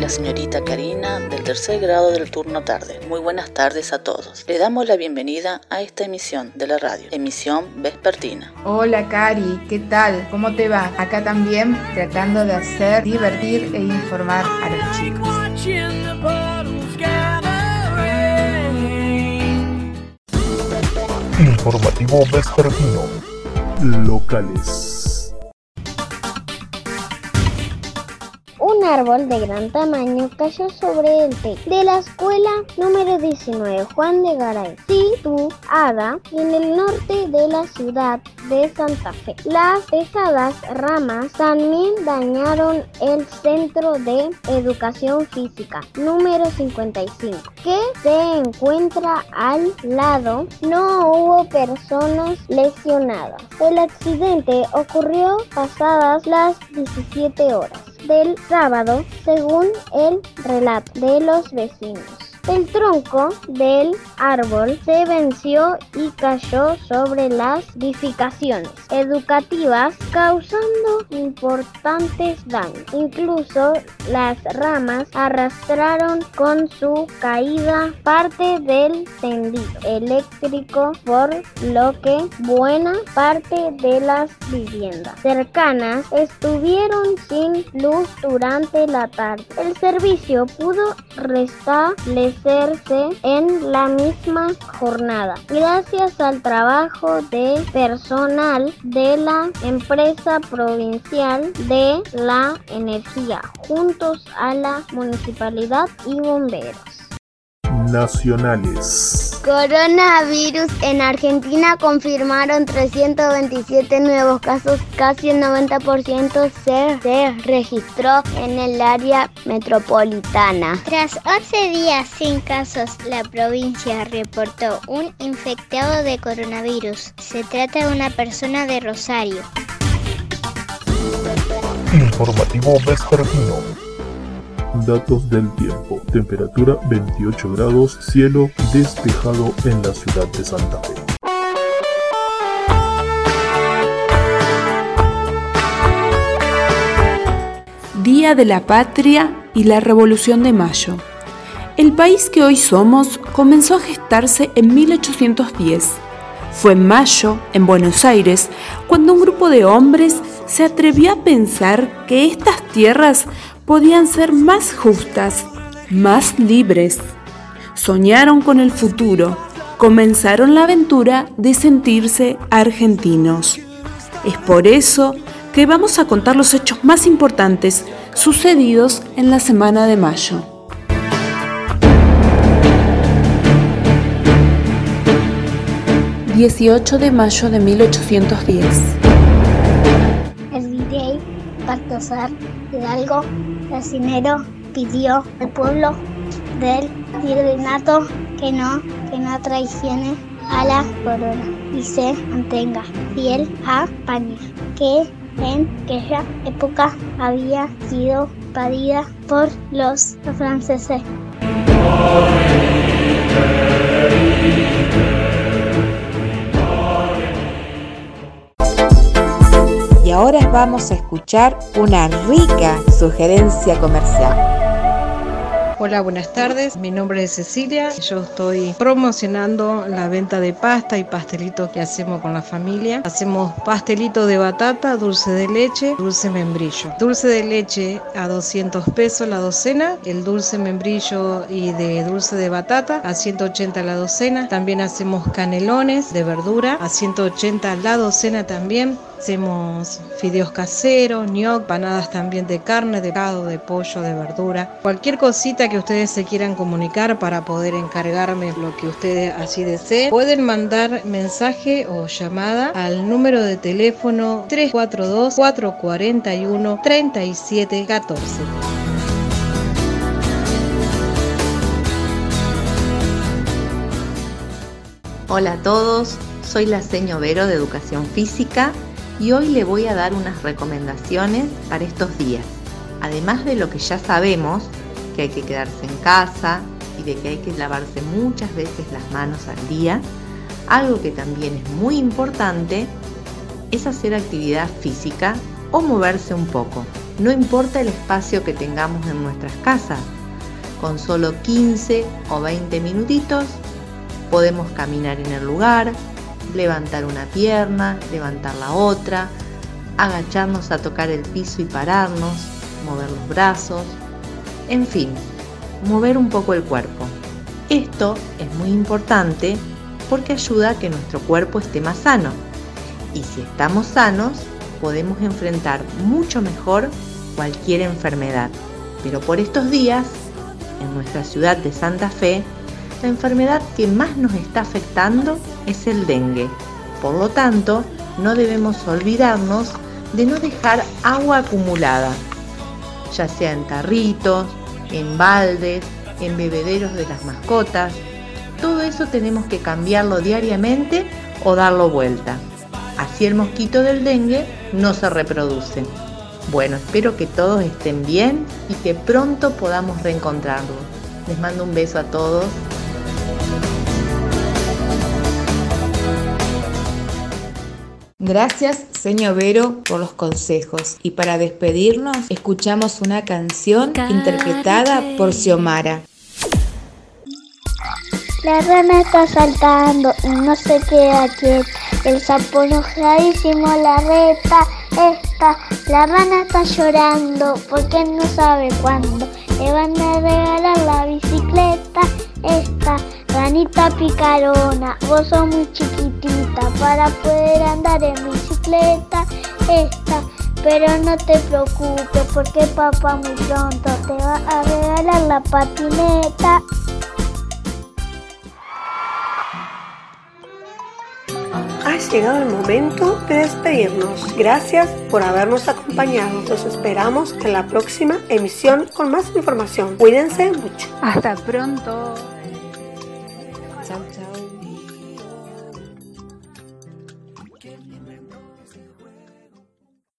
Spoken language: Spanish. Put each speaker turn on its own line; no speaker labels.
la señorita Karina del tercer grado del turno tarde. Muy buenas tardes a todos. Le damos la bienvenida a esta emisión de la radio, emisión vespertina.
Hola Cari, ¿qué tal? ¿Cómo te va? Acá también tratando de hacer divertir e informar a los chicos.
Informativo vespertino. Locales.
Un árbol de gran tamaño cayó sobre el techo de la escuela número 19 Juan de Garay, situada en el norte de la ciudad de Santa Fe. Las pesadas ramas también dañaron el centro de educación física número 55 que se encuentra al lado. No hubo personas lesionadas. El accidente ocurrió pasadas las 17 horas del sábado, según el relato de los vecinos. El tronco del árbol se venció y cayó sobre las edificaciones educativas causando importantes daños. Incluso las ramas arrastraron con su caída parte del tendido eléctrico por lo que buena parte de las viviendas cercanas estuvieron sin luz durante la tarde. El servicio pudo restablecer en la misma jornada, gracias al trabajo de personal de la empresa provincial de la energía, juntos a la municipalidad y bomberos
nacionales.
Coronavirus en Argentina confirmaron 327 nuevos casos, casi el 90% se, se registró en el área metropolitana.
Tras 11 días sin casos, la provincia reportó un infectado de coronavirus. Se trata de una persona de Rosario.
Informativo vespertino. Datos del tiempo. Temperatura 28 grados, cielo despejado en la ciudad de Santa Fe.
Día de la Patria y la Revolución de Mayo. El país que hoy somos comenzó a gestarse en 1810. Fue en mayo, en Buenos Aires, cuando un grupo de hombres se atrevió a pensar que estas tierras podían ser más justas, más libres. Soñaron con el futuro, comenzaron la aventura de sentirse argentinos. Es por eso que vamos a contar los hechos más importantes sucedidos en la semana de mayo. ...18 de mayo de 1810...
Baltasar Hidalgo Racinero pidió al pueblo del virreinato que no, que no traicione a la corona y se mantenga fiel a España, que en aquella época había sido invadida por los franceses.
Ahora vamos a escuchar una rica sugerencia comercial.
Hola, buenas tardes. Mi nombre es Cecilia. Yo estoy promocionando la venta de pasta y pastelitos que hacemos con la familia. Hacemos pastelito de batata, dulce de leche, dulce membrillo. Dulce de leche a 200 pesos la docena, el dulce membrillo y de dulce de batata a 180 la docena. También hacemos canelones de verdura a 180 la docena también. Hacemos fideos caseros, ñoc, panadas también de carne, de gado, de pollo, de verdura. Cualquier cosita que ustedes se quieran comunicar para poder encargarme lo que ustedes así deseen, pueden mandar mensaje o llamada al número de teléfono 342-441-3714.
Hola a todos, soy la seño Vero de Educación Física y hoy le voy a dar unas recomendaciones para estos días. Además de lo que ya sabemos, que hay que quedarse en casa y de que hay que lavarse muchas veces las manos al día, algo que también es muy importante es hacer actividad física o moverse un poco. no importa el espacio que tengamos en nuestras casas. Con solo 15 o 20 minutitos podemos caminar en el lugar, levantar una pierna, levantar la otra, agacharnos a tocar el piso y pararnos, mover los brazos, en fin, mover un poco el cuerpo. Esto es muy importante porque ayuda a que nuestro cuerpo esté más sano. Y si estamos sanos, podemos enfrentar mucho mejor cualquier enfermedad. Pero por estos días, en nuestra ciudad de Santa Fe, la enfermedad que más nos está afectando es el dengue. Por lo tanto, no debemos olvidarnos de no dejar agua acumulada, ya sea en tarritos, en baldes, en bebederos de las mascotas. Todo eso tenemos que cambiarlo diariamente o darlo vuelta. Así el mosquito del dengue no se reproduce. Bueno, espero que todos estén bien y que pronto podamos reencontrarlos. Les mando un beso a todos.
Gracias, señor Vero, por los consejos. Y para despedirnos, escuchamos una canción interpretada por Xiomara.
La rana está saltando y no se queda quieta. El sapo enojadísimo la reta. Esta, la rana está llorando porque no sabe cuándo le van a regalar la bicicleta. Esta, ranita picarona, vos sos muy chiquitita para poder andar en bicicleta. Esta, pero no te preocupes porque papá muy pronto te va a regalar la patineta.
Ha llegado el momento de despedirnos. Gracias por habernos acompañado. Los esperamos en la próxima emisión con más información. Cuídense mucho.
Hasta pronto.